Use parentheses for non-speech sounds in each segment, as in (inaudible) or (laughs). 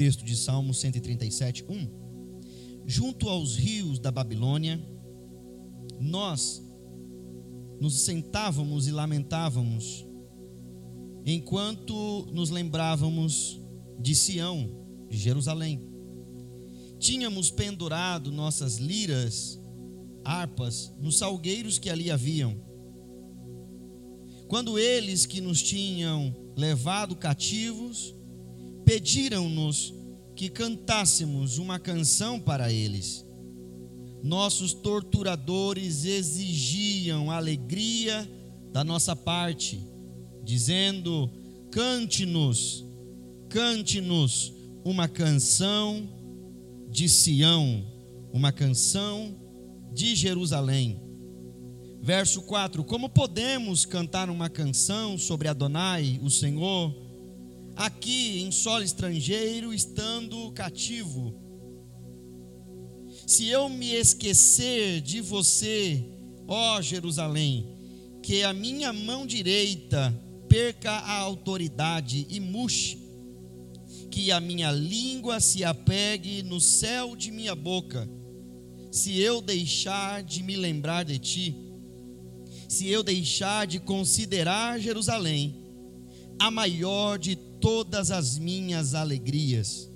texto de Salmo 137, 1. Junto aos rios da Babilônia, nós nos sentávamos e lamentávamos, enquanto nos lembrávamos de Sião, de Jerusalém. Tínhamos pendurado nossas liras, harpas, nos salgueiros que ali haviam. Quando eles que nos tinham levado cativos, pediram-nos que cantássemos uma canção para eles. Nossos torturadores exigiam alegria da nossa parte, dizendo: cante-nos, cante-nos uma canção de Sião, uma canção de Jerusalém. Verso 4: Como podemos cantar uma canção sobre Adonai, o Senhor, aqui em solo estrangeiro, estando cativo? Se eu me esquecer de você, ó Jerusalém, que a minha mão direita perca a autoridade e murche, que a minha língua se apegue no céu de minha boca, se eu deixar de me lembrar de ti, se eu deixar de considerar Jerusalém a maior de todas as minhas alegrias.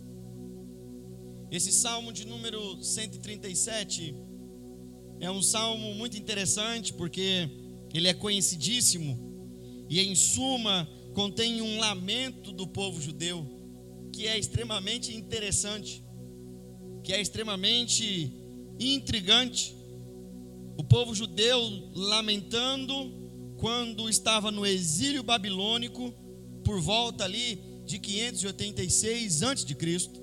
Esse salmo de número 137 é um salmo muito interessante porque ele é conhecidíssimo e, em suma, contém um lamento do povo judeu que é extremamente interessante, que é extremamente intrigante. O povo judeu lamentando quando estava no exílio babilônico por volta ali de 586 antes de Cristo.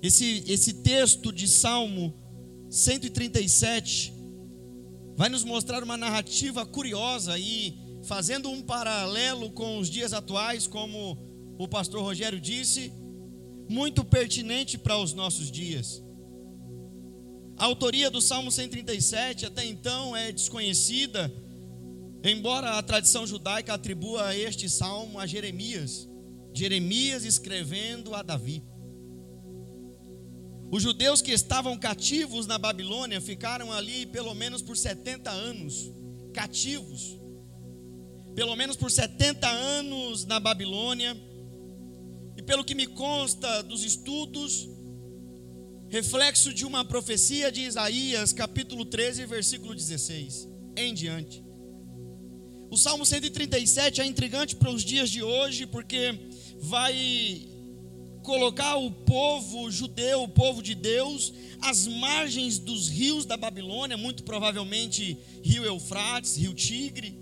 Esse, esse texto de Salmo 137 vai nos mostrar uma narrativa curiosa e fazendo um paralelo com os dias atuais, como o pastor Rogério disse, muito pertinente para os nossos dias. A autoria do Salmo 137 até então é desconhecida, embora a tradição judaica atribua este salmo a Jeremias, Jeremias escrevendo a Davi. Os judeus que estavam cativos na Babilônia ficaram ali pelo menos por 70 anos, cativos. Pelo menos por 70 anos na Babilônia. E pelo que me consta dos estudos, reflexo de uma profecia de Isaías, capítulo 13, versículo 16 em diante. O Salmo 137 é intrigante para os dias de hoje, porque vai colocar o povo judeu, o povo de Deus, às margens dos rios da Babilônia, muito provavelmente rio Eufrates, rio Tigre.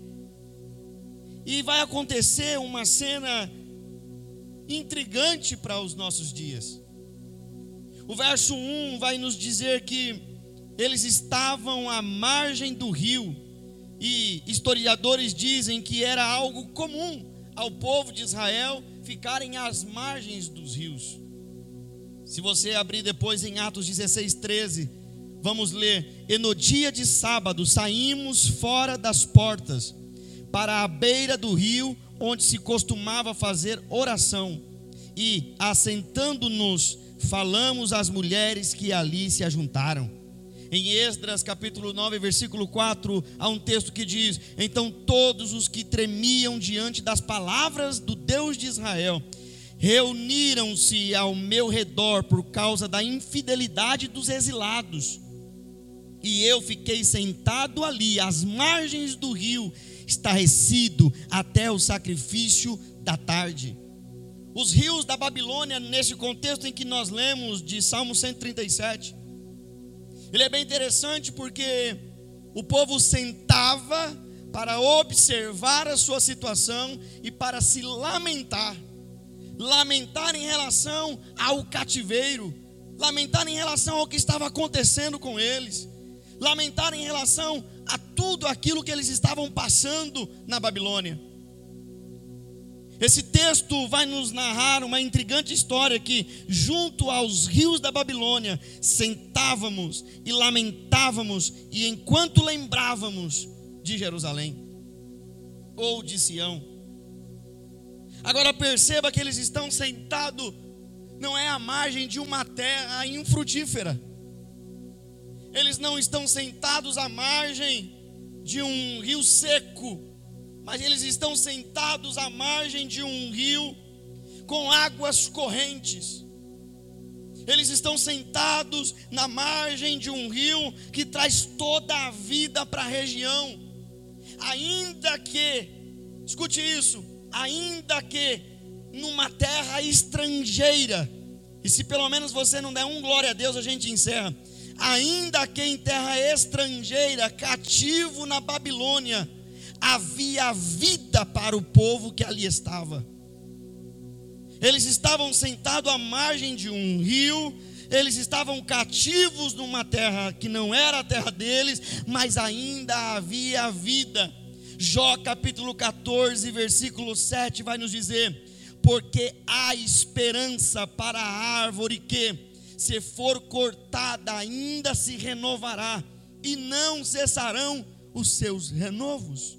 E vai acontecer uma cena intrigante para os nossos dias. O verso 1 vai nos dizer que eles estavam à margem do rio, e historiadores dizem que era algo comum ao povo de Israel ficarem às margens dos rios. Se você abrir depois em Atos 16, 13, vamos ler: E no dia de sábado saímos fora das portas, para a beira do rio, onde se costumava fazer oração, e, assentando-nos, falamos às mulheres que ali se ajuntaram. Em Esdras capítulo 9, versículo 4, há um texto que diz: Então todos os que tremiam diante das palavras do Deus de Israel reuniram-se ao meu redor por causa da infidelidade dos exilados. E eu fiquei sentado ali, às margens do rio, estarrecido até o sacrifício da tarde. Os rios da Babilônia, nesse contexto em que nós lemos de Salmo 137, ele é bem interessante porque o povo sentava para observar a sua situação e para se lamentar. Lamentar em relação ao cativeiro, lamentar em relação ao que estava acontecendo com eles, lamentar em relação a tudo aquilo que eles estavam passando na Babilônia. Esse texto vai nos narrar uma intrigante história que, junto aos rios da Babilônia, sentávamos e lamentávamos, e enquanto lembrávamos de Jerusalém ou de Sião. Agora perceba que eles estão sentados não é a margem de uma terra infrutífera. Eles não estão sentados à margem de um rio seco, mas eles estão sentados à margem de um rio com águas correntes. Eles estão sentados na margem de um rio que traz toda a vida para a região. Ainda que, escute isso, ainda que numa terra estrangeira, e se pelo menos você não der um glória a Deus, a gente encerra. Ainda que em terra estrangeira, cativo na Babilônia, havia vida para o povo que ali estava. Eles estavam sentados à margem de um rio, eles estavam cativos numa terra que não era a terra deles, mas ainda havia vida. Jó capítulo 14, versículo 7 vai nos dizer: Porque há esperança para a árvore que, se for cortada, ainda se renovará, e não cessarão os seus renovos.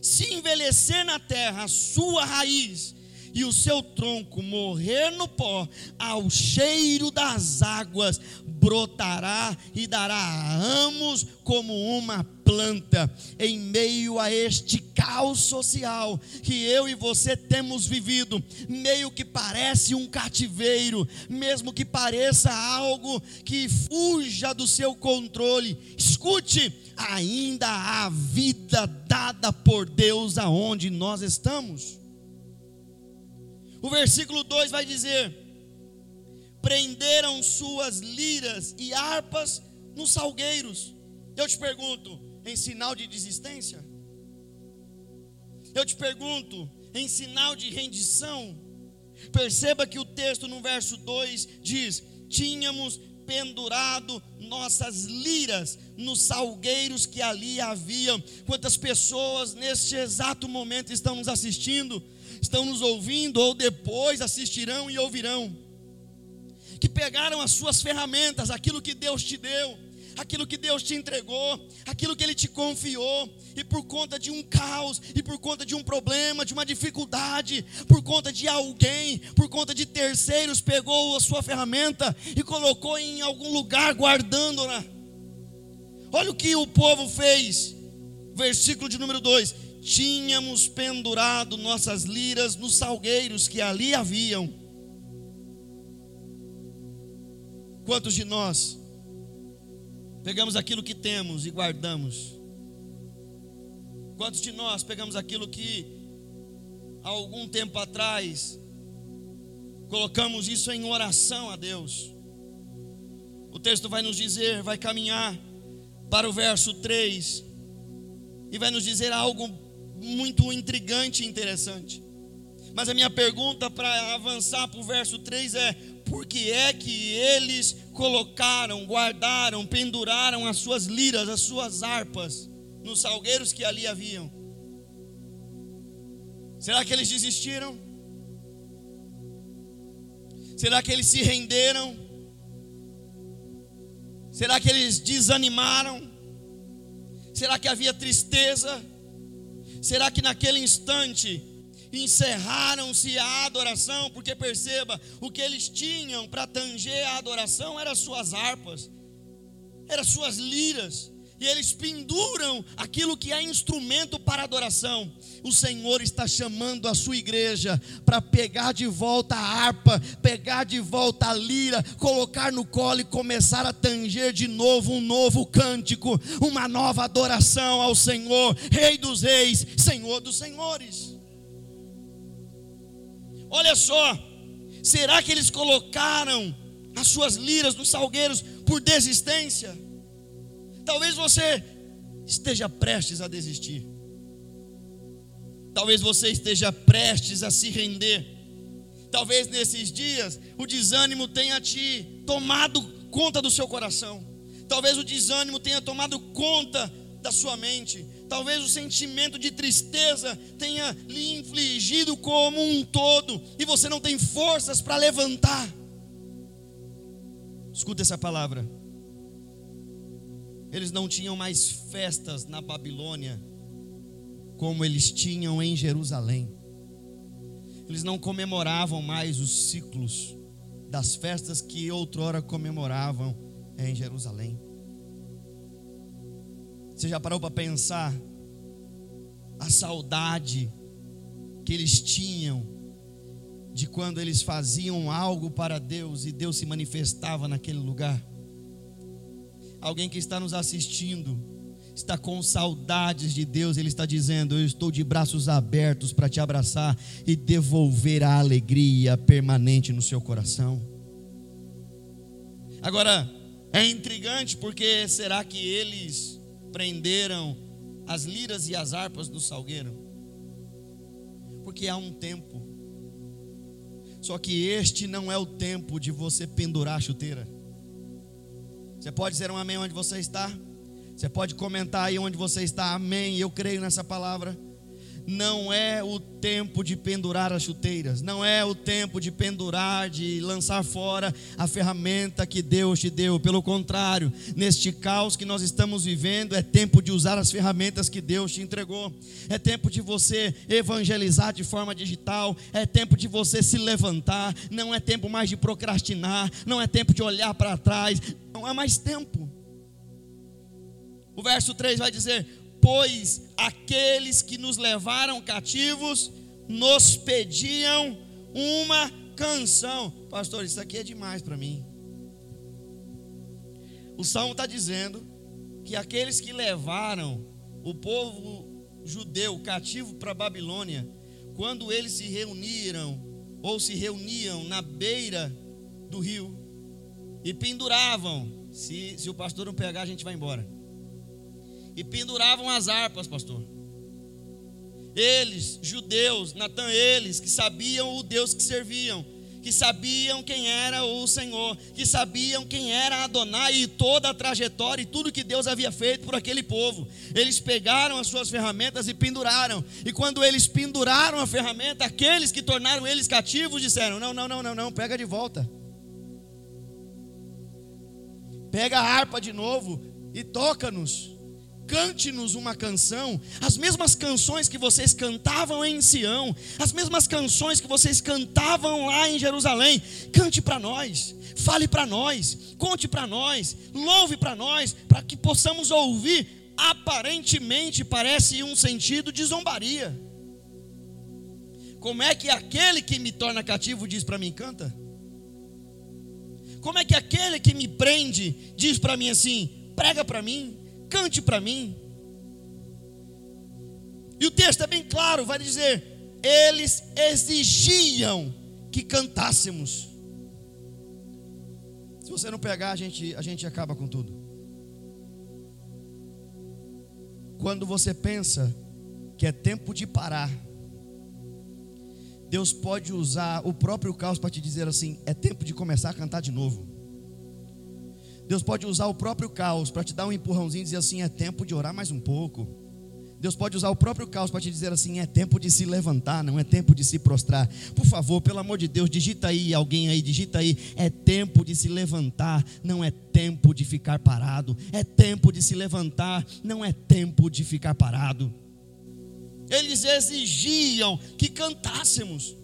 Se envelhecer na terra a sua raiz, e o seu tronco morrer no pó, ao cheiro das águas brotará e dará ramos como uma planta. Em meio a este caos social que eu e você temos vivido, meio que parece um cativeiro, mesmo que pareça algo que fuja do seu controle, escute, ainda há vida dada por Deus aonde nós estamos. O versículo 2 vai dizer: Prenderam suas liras e harpas nos salgueiros. Eu te pergunto, em sinal de desistência? Eu te pergunto, em sinal de rendição? Perceba que o texto no verso 2 diz: Tínhamos pendurado nossas liras nos salgueiros que ali haviam. Quantas pessoas neste exato momento estão nos assistindo? estão nos ouvindo ou depois assistirão e ouvirão, que pegaram as suas ferramentas, aquilo que Deus te deu, aquilo que Deus te entregou, aquilo que Ele te confiou, e por conta de um caos, e por conta de um problema, de uma dificuldade, por conta de alguém, por conta de terceiros, pegou a sua ferramenta e colocou em algum lugar guardando-na. Olha o que o povo fez, versículo de número 2: tínhamos pendurado nossas liras nos salgueiros que ali haviam. Quantos de nós pegamos aquilo que temos e guardamos? Quantos de nós pegamos aquilo que há algum tempo atrás colocamos isso em oração a Deus? O texto vai nos dizer, vai caminhar para o verso 3 e vai nos dizer algo muito intrigante e interessante. Mas a minha pergunta para avançar para o verso 3 é: por que é que eles colocaram, guardaram, penduraram as suas liras, as suas harpas nos salgueiros que ali haviam? Será que eles desistiram? Será que eles se renderam? Será que eles desanimaram? Será que havia tristeza? Será que naquele instante encerraram-se a adoração? Porque perceba, o que eles tinham para tanger a adoração eram suas harpas, eram suas liras, e eles penduram aquilo que é instrumento para adoração. O Senhor está chamando a sua igreja para pegar de volta a harpa, pegar de volta a lira, colocar no colo e começar a tanger de novo um novo cântico, uma nova adoração ao Senhor, Rei dos Reis, Senhor dos Senhores. Olha só, será que eles colocaram as suas liras nos salgueiros por desistência? Talvez você esteja prestes a desistir. Talvez você esteja prestes a se render. Talvez nesses dias o desânimo tenha te tomado conta do seu coração. Talvez o desânimo tenha tomado conta da sua mente. Talvez o sentimento de tristeza tenha lhe infligido como um todo e você não tem forças para levantar. Escuta essa palavra. Eles não tinham mais festas na Babilônia como eles tinham em Jerusalém. Eles não comemoravam mais os ciclos das festas que outrora comemoravam em Jerusalém. Você já parou para pensar a saudade que eles tinham de quando eles faziam algo para Deus e Deus se manifestava naquele lugar? Alguém que está nos assistindo, está com saudades de Deus, Ele está dizendo: Eu estou de braços abertos para te abraçar e devolver a alegria permanente no seu coração. Agora, é intrigante porque será que eles prenderam as liras e as harpas do salgueiro? Porque há um tempo. Só que este não é o tempo de você pendurar a chuteira. Você pode dizer um amém onde você está? Você pode comentar aí onde você está, amém. Eu creio nessa palavra não é o tempo de pendurar as chuteiras, não é o tempo de pendurar, de lançar fora a ferramenta que Deus te deu. Pelo contrário, neste caos que nós estamos vivendo, é tempo de usar as ferramentas que Deus te entregou. É tempo de você evangelizar de forma digital, é tempo de você se levantar, não é tempo mais de procrastinar, não é tempo de olhar para trás, não é mais tempo. O verso 3 vai dizer: pois aqueles que nos levaram cativos nos pediam uma canção. Pastor, isso aqui é demais para mim. O salmo está dizendo que aqueles que levaram o povo judeu cativo para Babilônia, quando eles se reuniram ou se reuniam na beira do rio e penduravam, se, se o pastor não pegar, a gente vai embora e penduravam as harpas, pastor. Eles, judeus, Natan, eles que sabiam o Deus que serviam, que sabiam quem era o Senhor, que sabiam quem era Adonai e toda a trajetória e tudo que Deus havia feito por aquele povo. Eles pegaram as suas ferramentas e penduraram. E quando eles penduraram a ferramenta, aqueles que tornaram eles cativos disseram: Não, não, não, não, não, pega de volta. Pega a harpa de novo e toca-nos cante-nos uma canção, as mesmas canções que vocês cantavam em Sião, as mesmas canções que vocês cantavam lá em Jerusalém. Cante para nós, fale para nós, conte para nós, louve para nós, para que possamos ouvir. Aparentemente parece um sentido de zombaria. Como é que aquele que me torna cativo diz para mim, canta? Como é que aquele que me prende diz para mim assim, prega para mim? Cante para mim. E o texto é bem claro, vai dizer: eles exigiam que cantássemos. Se você não pegar, a gente, a gente acaba com tudo. Quando você pensa que é tempo de parar, Deus pode usar o próprio caos para te dizer assim: é tempo de começar a cantar de novo. Deus pode usar o próprio caos para te dar um empurrãozinho e dizer assim: é tempo de orar mais um pouco. Deus pode usar o próprio caos para te dizer assim: é tempo de se levantar, não é tempo de se prostrar. Por favor, pelo amor de Deus, digita aí, alguém aí, digita aí: é tempo de se levantar, não é tempo de ficar parado. É tempo de se levantar, não é tempo de ficar parado. Eles exigiam que cantássemos.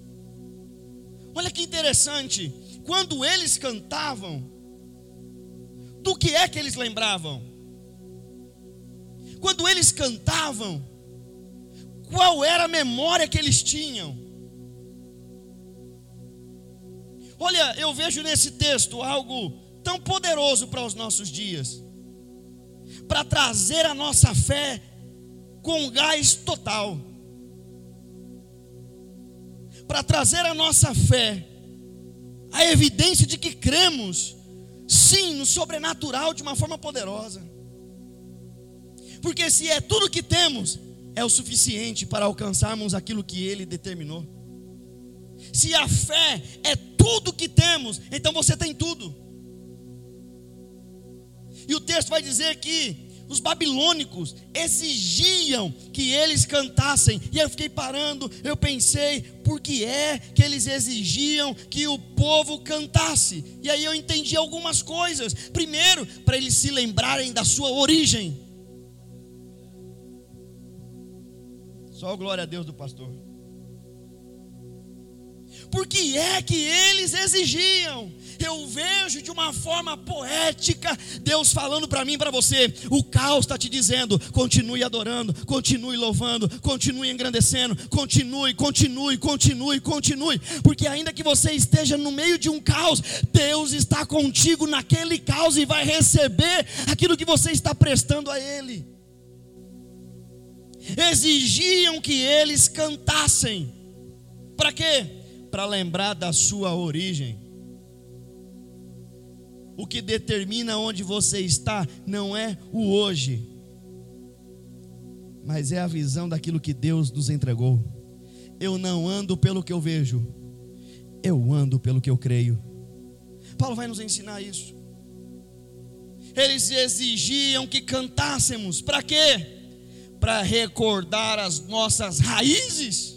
Olha que interessante, quando eles cantavam, do que é que eles lembravam? Quando eles cantavam, qual era a memória que eles tinham? Olha, eu vejo nesse texto algo tão poderoso para os nossos dias, para trazer a nossa fé com gás total, para trazer a nossa fé a evidência de que cremos sim, no sobrenatural de uma forma poderosa. Porque se é tudo que temos, é o suficiente para alcançarmos aquilo que Ele determinou. Se a fé é tudo que temos, então você tem tudo. E o texto vai dizer que os babilônicos exigiam que eles cantassem. E eu fiquei parando, eu pensei, por que é que eles exigiam que o povo cantasse? E aí eu entendi algumas coisas. Primeiro, para eles se lembrarem da sua origem. Só glória a Deus do pastor. Por que é que eles exigiam? eu vejo de uma forma poética Deus falando para mim e para você. O caos está te dizendo: continue adorando, continue louvando, continue engrandecendo, continue, continue, continue, continue, porque ainda que você esteja no meio de um caos, Deus está contigo naquele caos e vai receber aquilo que você está prestando a Ele. Exigiam que eles cantassem, para quê? Para lembrar da sua origem. O que determina onde você está não é o hoje, mas é a visão daquilo que Deus nos entregou. Eu não ando pelo que eu vejo, eu ando pelo que eu creio. Paulo vai nos ensinar isso. Eles exigiam que cantássemos, para quê? Para recordar as nossas raízes.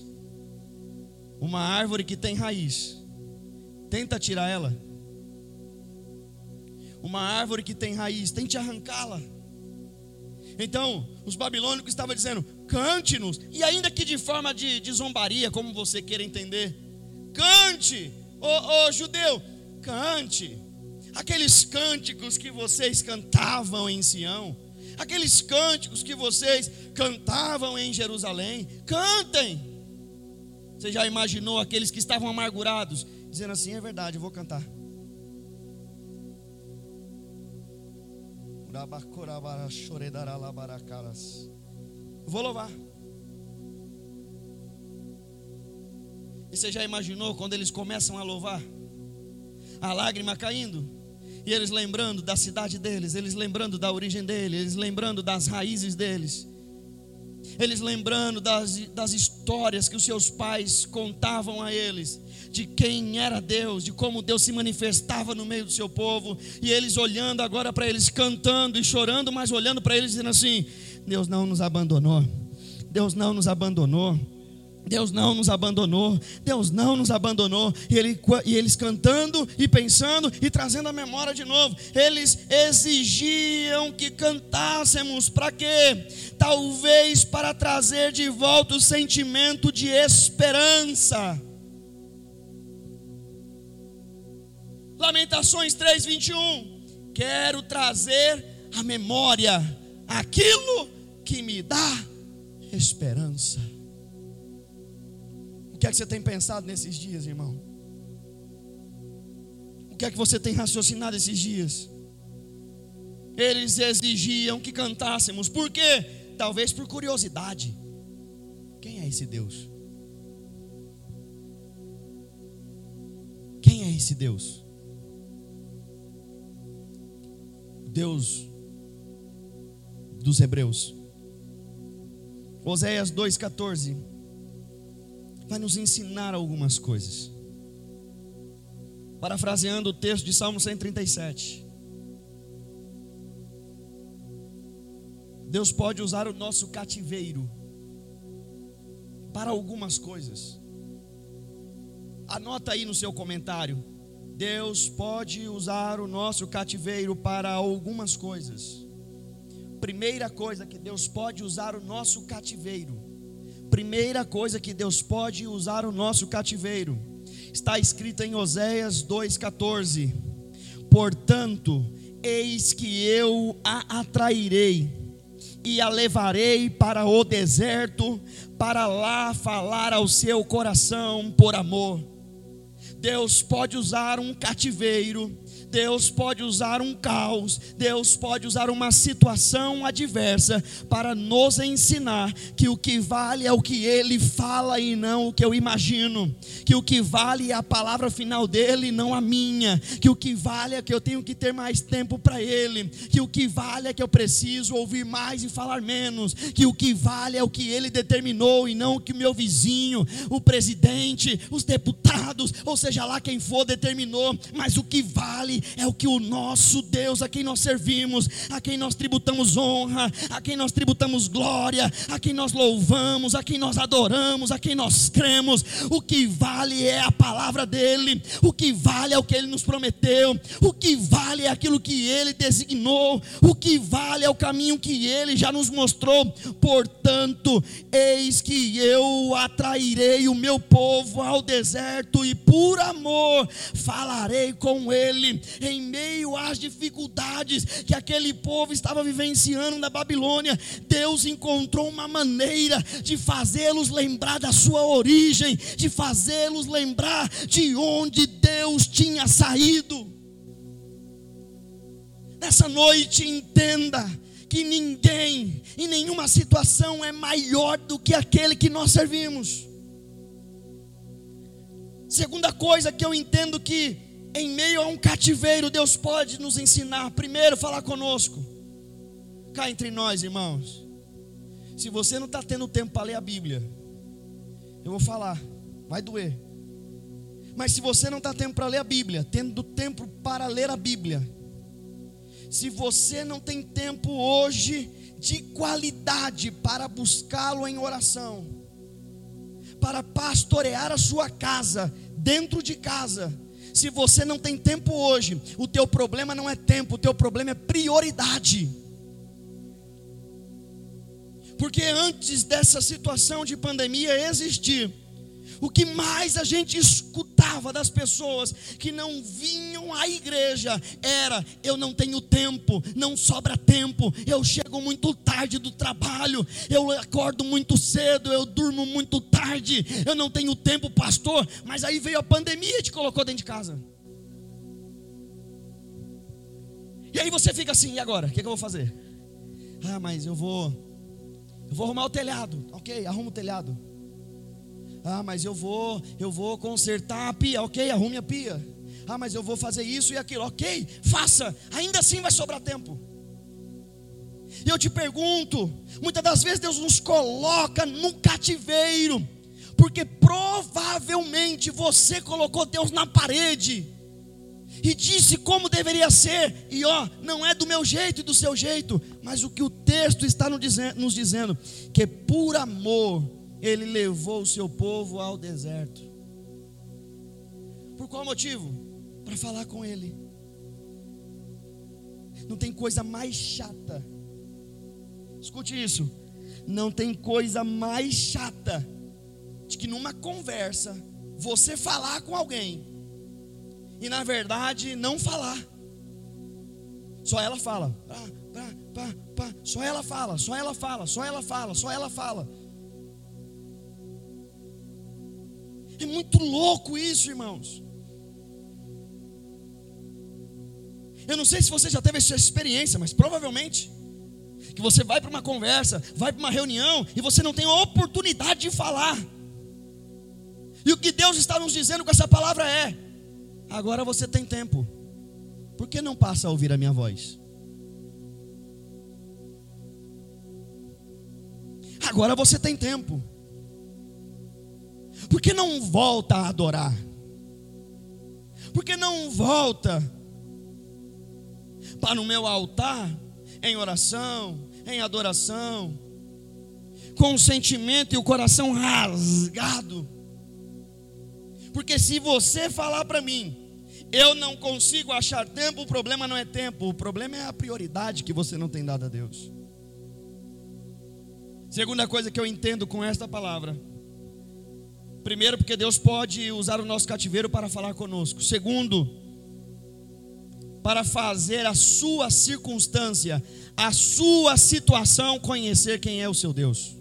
Uma árvore que tem raiz, tenta tirar ela uma árvore que tem raiz, tente arrancá-la. Então, os babilônicos estavam dizendo: cante-nos, e ainda que de forma de, de zombaria, como você queira entender, cante, ô, ô judeu, cante. Aqueles cânticos que vocês cantavam em Sião, aqueles cânticos que vocês cantavam em Jerusalém, cantem. Você já imaginou aqueles que estavam amargurados, dizendo assim: é verdade, eu vou cantar. Vou louvar. E você já imaginou quando eles começam a louvar? A lágrima caindo. E eles lembrando da cidade deles, eles lembrando da origem deles, eles lembrando das raízes deles eles lembrando das, das histórias que os seus pais contavam a eles, de quem era Deus, de como Deus se manifestava no meio do seu povo, e eles olhando agora para eles, cantando e chorando, mas olhando para eles, dizendo assim: Deus não nos abandonou, Deus não nos abandonou. Deus não nos abandonou, Deus não nos abandonou. E, ele, e, eles cantando e pensando e trazendo a memória de novo. Eles exigiam que cantássemos, para quê? Talvez para trazer de volta o sentimento de esperança. Lamentações 3:21. Quero trazer à memória aquilo que me dá esperança. O que é que você tem pensado nesses dias, irmão? O que é que você tem raciocinado esses dias? Eles exigiam que cantássemos, por quê? Talvez por curiosidade. Quem é esse Deus? Quem é esse Deus? Deus dos Hebreus. Oséias 2,14 vai nos ensinar algumas coisas. Parafraseando o texto de Salmo 137. Deus pode usar o nosso cativeiro para algumas coisas. Anota aí no seu comentário. Deus pode usar o nosso cativeiro para algumas coisas. Primeira coisa que Deus pode usar o nosso cativeiro primeira coisa que Deus pode usar o nosso cativeiro. Está escrito em Oséias 2,14: Portanto, eis que eu a atrairei e a levarei para o deserto, para lá falar ao seu coração por amor. Deus pode usar um cativeiro Deus pode usar um caos, Deus pode usar uma situação adversa para nos ensinar que o que vale é o que Ele fala e não o que eu imagino, que o que vale é a palavra final dele e não a minha, que o que vale é que eu tenho que ter mais tempo para Ele, que o que vale é que eu preciso ouvir mais e falar menos, que o que vale é o que Ele determinou e não o que o meu vizinho, o presidente, os deputados, ou seja, lá quem for, determinou, mas o que vale é o que o nosso Deus, a quem nós servimos, a quem nós tributamos honra, a quem nós tributamos glória, a quem nós louvamos, a quem nós adoramos, a quem nós cremos. O que vale é a palavra dele, o que vale é o que ele nos prometeu, o que vale é aquilo que ele designou, o que vale é o caminho que ele já nos mostrou. Portanto, eis que eu atrairei o meu povo ao deserto e por amor falarei com ele em meio às dificuldades que aquele povo estava vivenciando na Babilônia. Deus encontrou uma maneira de fazê-los lembrar da sua origem, de fazê-los lembrar de onde Deus tinha saído. Nessa noite, entenda que ninguém, em nenhuma situação, é maior do que aquele que nós servimos. Segunda coisa que eu entendo que em meio a um cativeiro Deus pode nos ensinar. Primeiro, falar conosco. Cá entre nós, irmãos. Se você não está tendo tempo para ler a Bíblia, eu vou falar, vai doer. Mas se você não está tendo para ler a Bíblia, tendo tempo para ler a Bíblia, se você não tem tempo hoje de qualidade para buscá-lo em oração, para pastorear a sua casa, dentro de casa, se você não tem tempo hoje, o teu problema não é tempo, o teu problema é prioridade. Porque antes dessa situação de pandemia existir, o que mais a gente escutava das pessoas que não vinham à igreja era: eu não tenho tempo, não sobra tempo, eu chego muito tarde do trabalho, eu acordo muito cedo, eu durmo muito tarde, eu não tenho tempo, pastor. Mas aí veio a pandemia e te colocou dentro de casa. E aí você fica assim, e agora? O que, é que eu vou fazer? Ah, mas eu vou, eu vou arrumar o telhado. Ok, arruma o telhado. Ah, mas eu vou, eu vou consertar a pia. Ok, arrume a pia. Ah, mas eu vou fazer isso e aquilo. Ok, faça. Ainda assim vai sobrar tempo. E eu te pergunto, muitas das vezes Deus nos coloca no cativeiro, porque provavelmente você colocou Deus na parede e disse como deveria ser, e ó, não é do meu jeito e do seu jeito, mas o que o texto está nos dizendo, que por amor ele levou o seu povo ao deserto. Por qual motivo? Para falar com ele. Não tem coisa mais chata. Escute isso. Não tem coisa mais chata de que numa conversa você falar com alguém e na verdade não falar. Só ela fala. Pá, pá, pá. Só ela fala, só ela fala, só ela fala, só ela fala. É muito louco isso, irmãos. Eu não sei se você já teve essa experiência, mas provavelmente que você vai para uma conversa, vai para uma reunião e você não tem a oportunidade de falar. E o que Deus está nos dizendo com essa palavra é: agora você tem tempo. Por que não passa a ouvir a minha voz? Agora você tem tempo. Por que não volta a adorar? Por que não volta para o meu altar em oração, em adoração, com o sentimento e o coração rasgado? Porque se você falar para mim, eu não consigo achar tempo, o problema não é tempo, o problema é a prioridade que você não tem dado a Deus. Segunda coisa que eu entendo com esta palavra Primeiro, porque Deus pode usar o nosso cativeiro para falar conosco. Segundo, para fazer a sua circunstância, a sua situação conhecer quem é o seu Deus.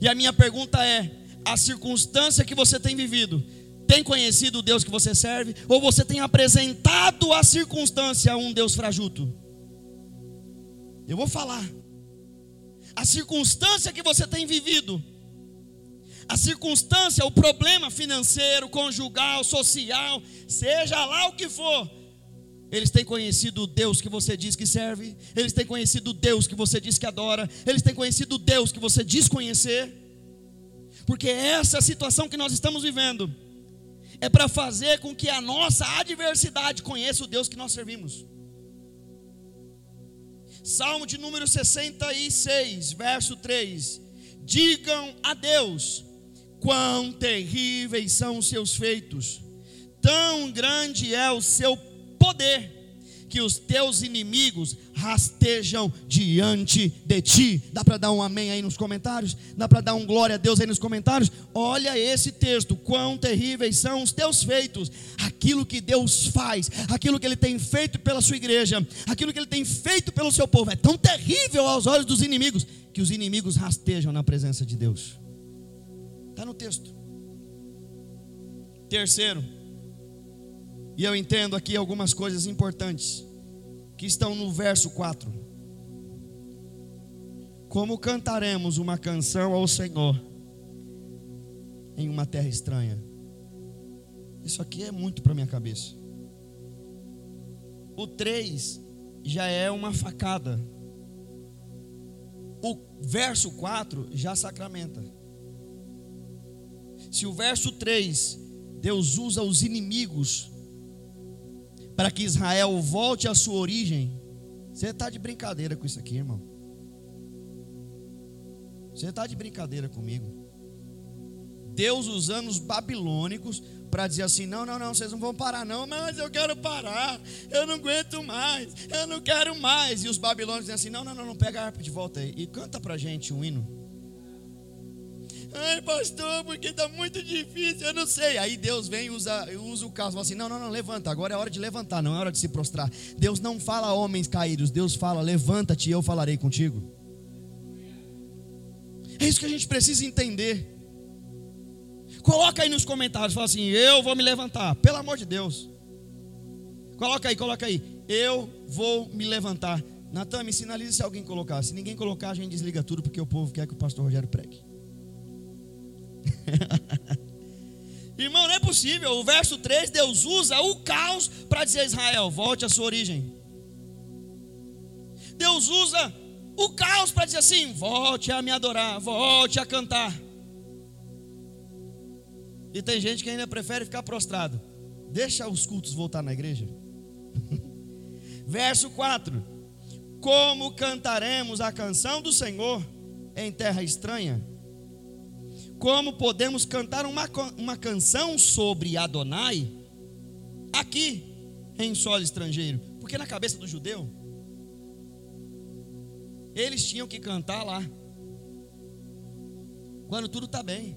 E a minha pergunta é: a circunstância que você tem vivido, tem conhecido o Deus que você serve? Ou você tem apresentado a circunstância a um Deus frajuto? Eu vou falar. A circunstância que você tem vivido, a circunstância, o problema financeiro, conjugal, social, seja lá o que for, eles têm conhecido o Deus que você diz que serve, eles têm conhecido o Deus que você diz que adora, eles têm conhecido o Deus que você diz conhecer, porque essa situação que nós estamos vivendo é para fazer com que a nossa adversidade conheça o Deus que nós servimos. Salmo de número 66, verso 3: Digam a Deus quão terríveis são os seus feitos, tão grande é o seu poder que os teus inimigos rastejam diante de ti. Dá para dar um amém aí nos comentários? Dá para dar um glória a Deus aí nos comentários? Olha esse texto, quão terríveis são os teus feitos, aquilo que Deus faz, aquilo que Ele tem feito pela sua igreja, aquilo que Ele tem feito pelo seu povo, é tão terrível aos olhos dos inimigos, que os inimigos rastejam na presença de Deus. Está no texto. Terceiro, e eu entendo aqui algumas coisas importantes que estão no verso 4. Como cantaremos uma canção ao Senhor em uma terra estranha? Isso aqui é muito para minha cabeça. O 3 já é uma facada. O verso 4 já sacramenta. Se o verso 3, Deus usa os inimigos para que Israel volte à sua origem. Você está de brincadeira com isso aqui, irmão. Você está de brincadeira comigo. Deus usando os babilônicos para dizer assim: não, não, não, vocês não vão parar, não, mas eu quero parar, eu não aguento mais, eu não quero mais. E os babilônicos dizem assim: não, não, não, não pega a harpa de volta aí e canta para gente um hino. Ai, pastor, porque está muito difícil, eu não sei. Aí Deus vem e usa, usa o caso, fala assim: não, não, não, levanta, agora é hora de levantar, não é hora de se prostrar. Deus não fala a homens caídos, Deus fala: levanta-te e eu falarei contigo. É isso que a gente precisa entender. Coloca aí nos comentários, fala assim: eu vou me levantar, pelo amor de Deus. Coloca aí, coloca aí. Eu vou me levantar. Natan, me sinalize se alguém colocar. Se ninguém colocar, a gente desliga tudo, porque o povo quer que o pastor Rogério pregue. (laughs) Irmão, não é possível. O verso 3, Deus usa o caos para dizer a Israel: volte à sua origem. Deus usa o caos para dizer assim: volte a me adorar, volte a cantar. E tem gente que ainda prefere ficar prostrado. Deixa os cultos voltar na igreja. (laughs) Verso 4: Como cantaremos a canção do Senhor em terra estranha? Como podemos cantar uma, uma canção sobre Adonai aqui em solo estrangeiro? Porque na cabeça do judeu, eles tinham que cantar lá, quando tudo está bem.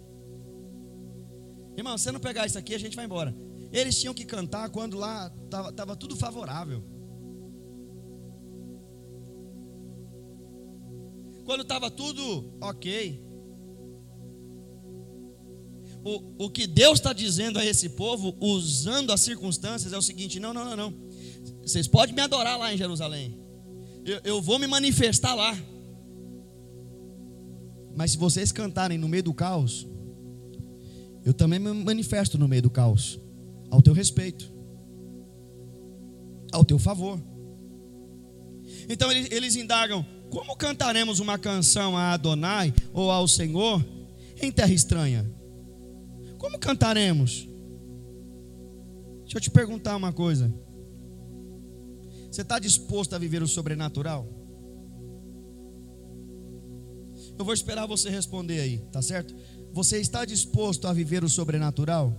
Irmão, se você não pegar isso aqui, a gente vai embora. Eles tinham que cantar quando lá estava tudo favorável. Quando estava tudo ok o, o que Deus está dizendo a esse povo, usando as circunstâncias, é o seguinte: não, não, não, não. Vocês podem me adorar lá em Jerusalém. Eu, eu vou me manifestar lá. Mas se vocês cantarem no meio do caos, eu também me manifesto no meio do caos, ao teu respeito, ao teu favor. Então eles, eles indagam: como cantaremos uma canção a Adonai ou ao Senhor em terra estranha? Como cantaremos? Deixa eu te perguntar uma coisa. Você está disposto a viver o sobrenatural? Eu vou esperar você responder aí, tá certo? Você está disposto a viver o sobrenatural?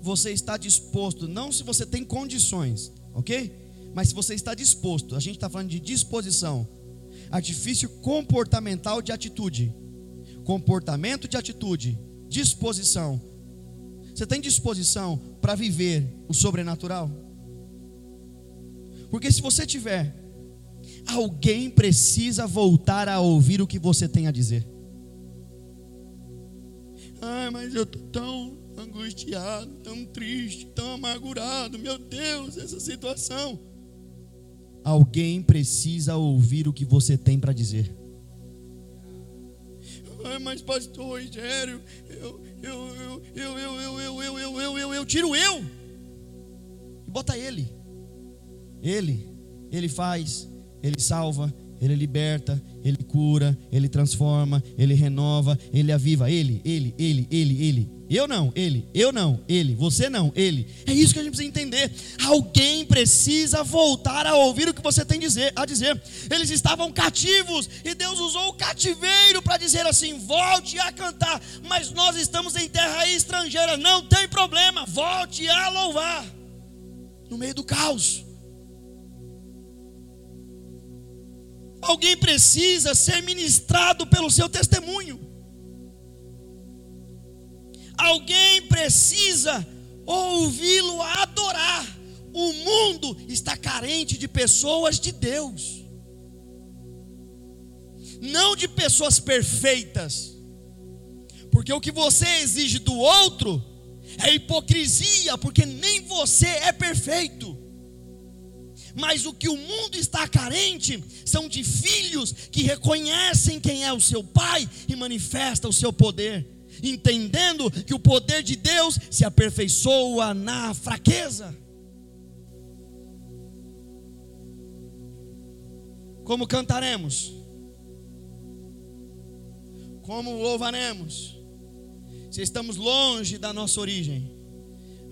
Você está disposto, não se você tem condições, ok? Mas se você está disposto, a gente está falando de disposição, artifício comportamental de atitude, comportamento de atitude disposição. Você tem disposição para viver o sobrenatural? Porque se você tiver, alguém precisa voltar a ouvir o que você tem a dizer. Ai, mas eu estou tão angustiado, tão triste, tão amargurado. Meu Deus, essa situação. Alguém precisa ouvir o que você tem para dizer. Mas pastor Rogério, eu, eu, eu, eu, eu, eu, eu, eu, eu, eu, eu, tiro eu. E bota ele. Ele, ele faz, ele salva, ele liberta, ele cura, ele transforma, ele renova, ele aviva. Ele, ele, ele, ele, ele. Eu não, ele. Eu não, ele. Você não, ele. É isso que a gente precisa entender. Alguém precisa voltar a ouvir o que você tem a dizer. Eles estavam cativos e Deus usou o cativeiro para dizer assim: volte a cantar. Mas nós estamos em terra estrangeira, não tem problema, volte a louvar. No meio do caos. Alguém precisa ser ministrado pelo seu testemunho. Alguém precisa ouvi-lo adorar. O mundo está carente de pessoas de Deus, não de pessoas perfeitas, porque o que você exige do outro é hipocrisia, porque nem você é perfeito. Mas o que o mundo está carente são de filhos que reconhecem quem é o seu pai e manifestam o seu poder, entendendo que o poder de Deus se aperfeiçoa na fraqueza. Como cantaremos? Como louvaremos? Se estamos longe da nossa origem.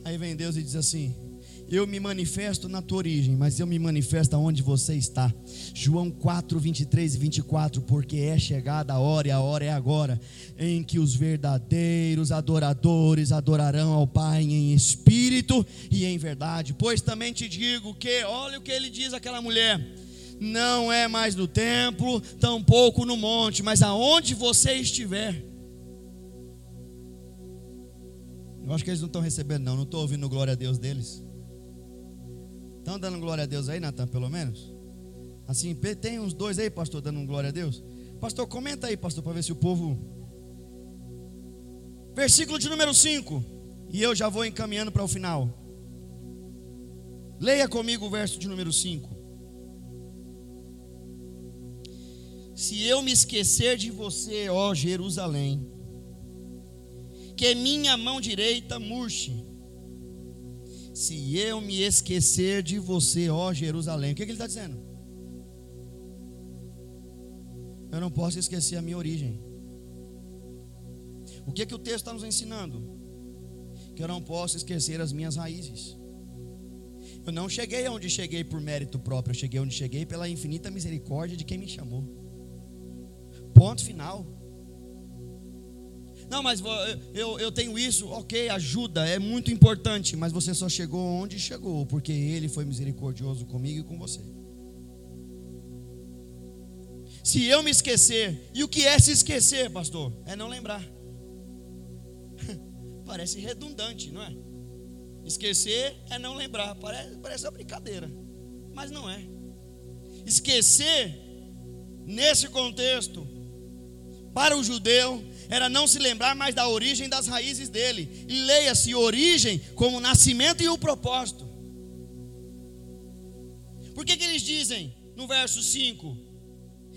Aí vem Deus e diz assim: eu me manifesto na tua origem, mas eu me manifesto onde você está. João 4, 23 e 24, porque é chegada a hora, e a hora é agora, em que os verdadeiros adoradores adorarão ao Pai em espírito e em verdade. Pois também te digo que, olha o que ele diz àquela mulher não é mais no templo, tampouco no monte, mas aonde você estiver. Eu acho que eles não estão recebendo, não. Não estou ouvindo glória a Deus deles. Estão dando glória a Deus aí, Natan, pelo menos? Assim, tem uns dois aí, pastor, dando glória a Deus? Pastor, comenta aí, pastor, para ver se o povo. Versículo de número 5. E eu já vou encaminhando para o final. Leia comigo o verso de número 5. Se eu me esquecer de você, ó Jerusalém, que minha mão direita murche, se eu me esquecer de você, ó Jerusalém. O que, que ele está dizendo? Eu não posso esquecer a minha origem. O que, que o texto está nos ensinando? Que eu não posso esquecer as minhas raízes. Eu não cheguei onde cheguei por mérito próprio, eu cheguei onde cheguei pela infinita misericórdia de quem me chamou. Ponto final. Não, mas eu, eu tenho isso, ok, ajuda, é muito importante, mas você só chegou onde chegou, porque Ele foi misericordioso comigo e com você. Se eu me esquecer, e o que é se esquecer, pastor? É não lembrar. (laughs) Parece redundante, não é? Esquecer é não lembrar, parece, parece uma brincadeira, mas não é. Esquecer, nesse contexto, para o judeu, era não se lembrar mais da origem das raízes dele. E leia-se origem como o nascimento e o propósito. Por que, que eles dizem no verso 5?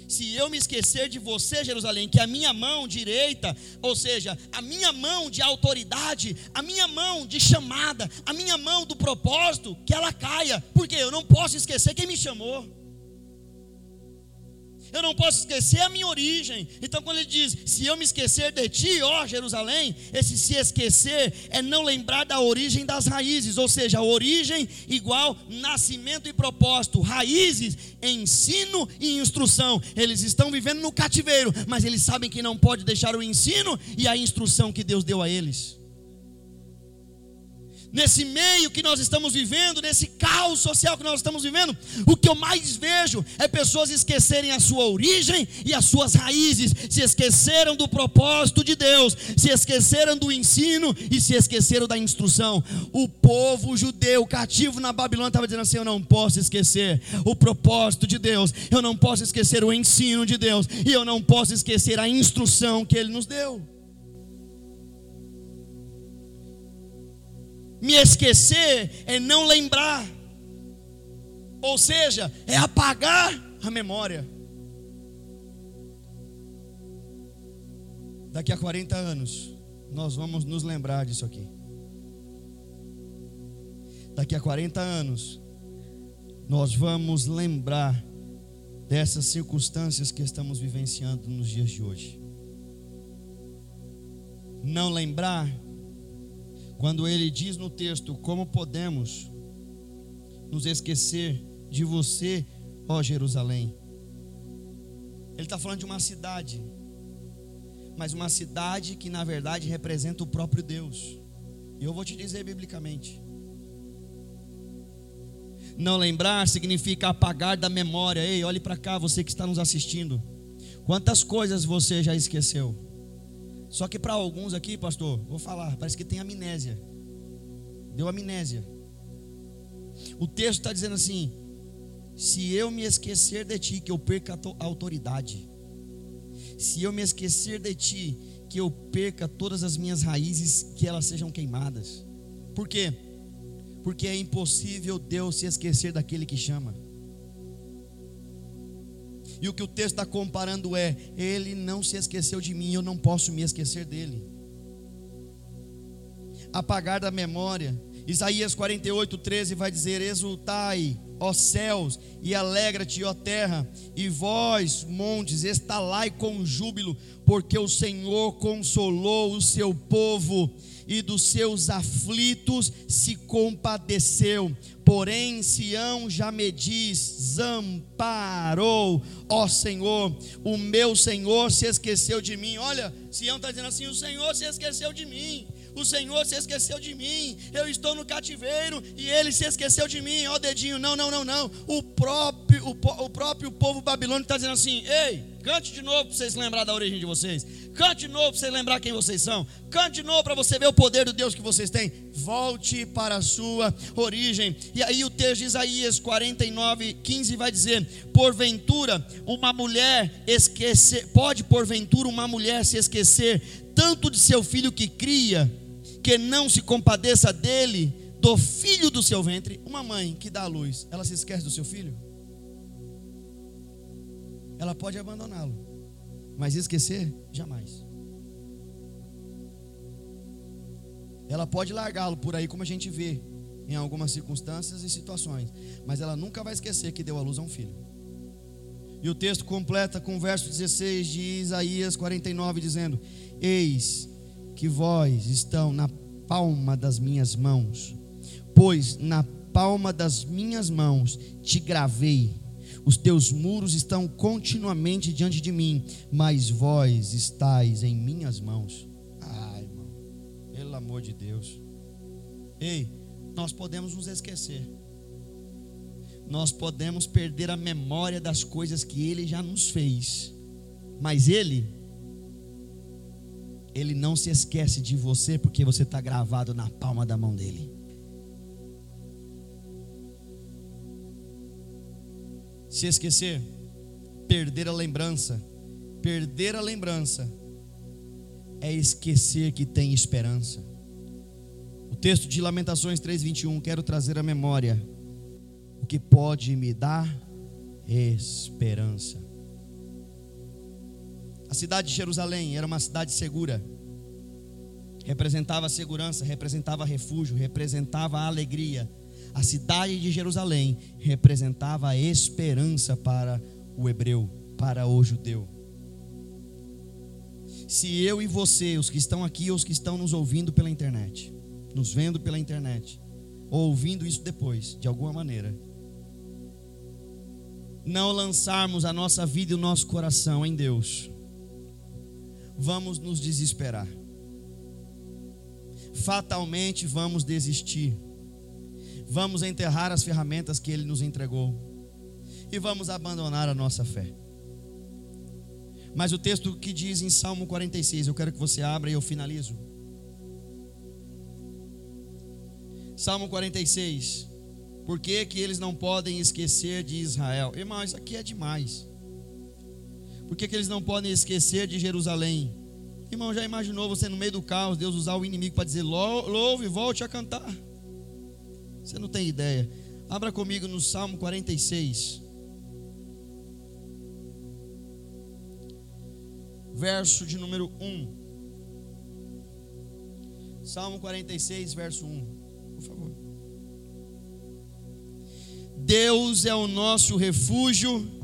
Se eu me esquecer de você, Jerusalém, que a minha mão direita, ou seja, a minha mão de autoridade, a minha mão de chamada, a minha mão do propósito, que ela caia, porque eu não posso esquecer quem me chamou. Eu não posso esquecer a minha origem. Então, quando ele diz, se eu me esquecer de ti, ó Jerusalém, esse se esquecer é não lembrar da origem das raízes, ou seja, origem igual nascimento e propósito, raízes, ensino e instrução. Eles estão vivendo no cativeiro, mas eles sabem que não pode deixar o ensino e a instrução que Deus deu a eles nesse meio que nós estamos vivendo, nesse caos social que nós estamos vivendo, o que eu mais vejo é pessoas esquecerem a sua origem e as suas raízes, se esqueceram do propósito de Deus, se esqueceram do ensino e se esqueceram da instrução. O povo judeu cativo na Babilônia estava dizendo assim: Eu não posso esquecer o propósito de Deus, eu não posso esquecer o ensino de Deus, e eu não posso esquecer a instrução que Ele nos deu. Me esquecer é não lembrar, ou seja, é apagar a memória. Daqui a 40 anos, nós vamos nos lembrar disso aqui. Daqui a 40 anos, nós vamos lembrar dessas circunstâncias que estamos vivenciando nos dias de hoje. Não lembrar quando ele diz no texto: Como podemos nos esquecer de você, ó Jerusalém? Ele está falando de uma cidade, mas uma cidade que na verdade representa o próprio Deus. E eu vou te dizer biblicamente. Não lembrar significa apagar da memória. Ei, olhe para cá, você que está nos assistindo. Quantas coisas você já esqueceu? Só que para alguns aqui, pastor, vou falar, parece que tem amnésia. Deu amnésia. O texto está dizendo assim: se eu me esquecer de ti, que eu perca a autoridade. Se eu me esquecer de ti, que eu perca todas as minhas raízes, que elas sejam queimadas. Por quê? Porque é impossível Deus se esquecer daquele que chama. E o que o texto está comparando é: Ele não se esqueceu de mim, eu não posso me esquecer dele. Apagar da memória. Isaías 48, 13 vai dizer: Exultai, ó céus, e alegra-te, ó terra, e vós, montes, estalai com júbilo, porque o Senhor consolou o seu povo e dos seus aflitos se compadeceu. Porém, Sião já me diz: ó Senhor, o meu Senhor se esqueceu de mim. Olha, Sião está dizendo assim: o Senhor se esqueceu de mim. O Senhor se esqueceu de mim. Eu estou no cativeiro e ele se esqueceu de mim. Ó dedinho, não, não, não, não. O próprio, o, o próprio povo babilônico está dizendo assim: ei, cante de novo para vocês lembrar da origem de vocês. Cante de novo para vocês lembrar quem vocês são. Cante de novo para você ver o poder do Deus que vocês têm. Volte para a sua origem. E aí o texto de Isaías 49, 15 vai dizer: Porventura, uma mulher esquecer, pode porventura uma mulher se esquecer tanto de seu filho que cria que não se compadeça dele, do filho do seu ventre. Uma mãe que dá a luz, ela se esquece do seu filho? Ela pode abandoná-lo, mas esquecer, jamais. Ela pode largá-lo por aí, como a gente vê em algumas circunstâncias e situações, mas ela nunca vai esquecer que deu a luz a um filho. E o texto completa com o verso 16 de Isaías 49, dizendo: Eis que vós estão na palma das minhas mãos, pois na palma das minhas mãos te gravei. Os teus muros estão continuamente diante de mim, mas vós estáis em minhas mãos. Ai, irmão, pelo amor de Deus. Ei, nós podemos nos esquecer. Nós podemos perder a memória das coisas que ele já nos fez. Mas ele ele não se esquece de você porque você está gravado na palma da mão dele. Se esquecer, perder a lembrança, perder a lembrança é esquecer que tem esperança. O texto de Lamentações 3:21 quero trazer à memória o que pode me dar esperança. A cidade de Jerusalém era uma cidade segura. Representava segurança, representava refúgio, representava alegria. A cidade de Jerusalém representava a esperança para o hebreu, para o judeu. Se eu e você, os que estão aqui, os que estão nos ouvindo pela internet, nos vendo pela internet, ou ouvindo isso depois, de alguma maneira, não lançarmos a nossa vida e o nosso coração em Deus, vamos nos desesperar. Fatalmente vamos desistir. Vamos enterrar as ferramentas que Ele nos entregou. E vamos abandonar a nossa fé. Mas o texto que diz em Salmo 46, eu quero que você abra e eu finalizo. Salmo 46. Por que, que eles não podem esquecer de Israel? Irmão, isso aqui é demais. Por que, que eles não podem esquecer de Jerusalém? Irmão, já imaginou você no meio do caos, Deus usar o inimigo para dizer louve volte a cantar? Você não tem ideia. Abra comigo no Salmo 46. Verso de número 1. Salmo 46, verso 1. Por favor. Deus é o nosso refúgio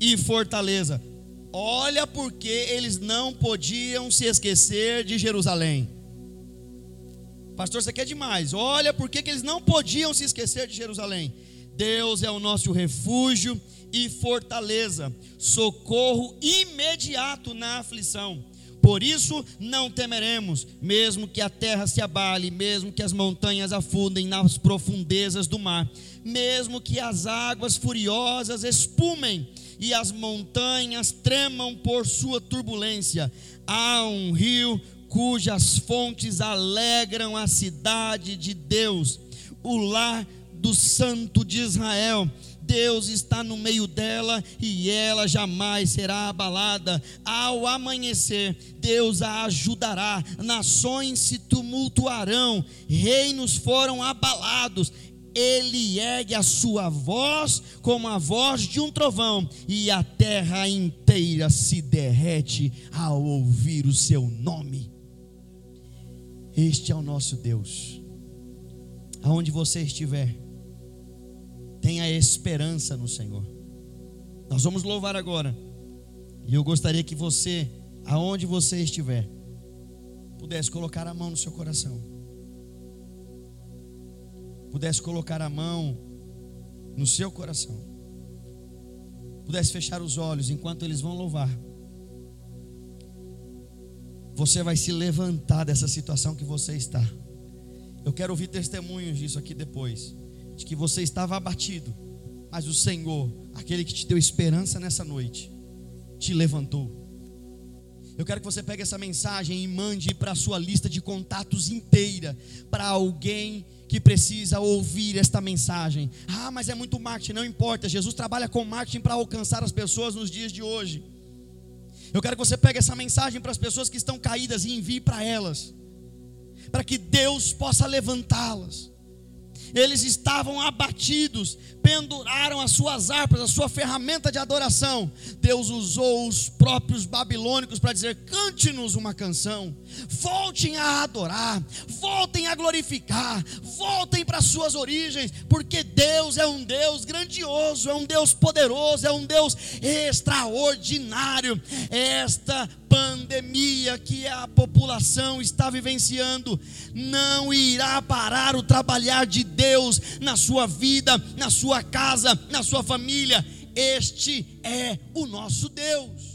e fortaleza. Olha porque eles não podiam se esquecer de Jerusalém. Pastor, você quer demais. Olha por que eles não podiam se esquecer de Jerusalém. Deus é o nosso refúgio e fortaleza, socorro imediato na aflição. Por isso não temeremos, mesmo que a terra se abale, mesmo que as montanhas afundem nas profundezas do mar, mesmo que as águas furiosas espumem e as montanhas tremam por sua turbulência. Há um rio cujas fontes alegram a cidade de Deus, o lar do Santo de Israel. Deus está no meio dela e ela jamais será abalada. Ao amanhecer, Deus a ajudará, nações se tumultuarão, reinos foram abalados. Ele ergue a sua voz como a voz de um trovão, e a terra inteira se derrete ao ouvir o seu nome. Este é o nosso Deus. Aonde você estiver, tenha esperança no Senhor. Nós vamos louvar agora. E eu gostaria que você, aonde você estiver, pudesse colocar a mão no seu coração. Pudesse colocar a mão no seu coração. Pudesse fechar os olhos enquanto eles vão louvar. Você vai se levantar dessa situação que você está. Eu quero ouvir testemunhos disso aqui depois de que você estava abatido, mas o Senhor, aquele que te deu esperança nessa noite, te levantou. Eu quero que você pegue essa mensagem e mande para a sua lista de contatos inteira para alguém que precisa ouvir esta mensagem. Ah, mas é muito marketing, não importa. Jesus trabalha com marketing para alcançar as pessoas nos dias de hoje. Eu quero que você pegue essa mensagem para as pessoas que estão caídas e envie para elas, para que Deus possa levantá-las eles estavam abatidos, penduraram as suas harpas, a sua ferramenta de adoração. Deus usou os próprios babilônicos para dizer: cante-nos uma canção, voltem a adorar, voltem a glorificar, voltem para suas origens, porque Deus é um Deus grandioso, é um Deus poderoso, é um Deus extraordinário. Esta pandemia que a população está vivenciando não irá parar o trabalhar de Deus na sua vida, na sua casa, na sua família. Este é o nosso Deus.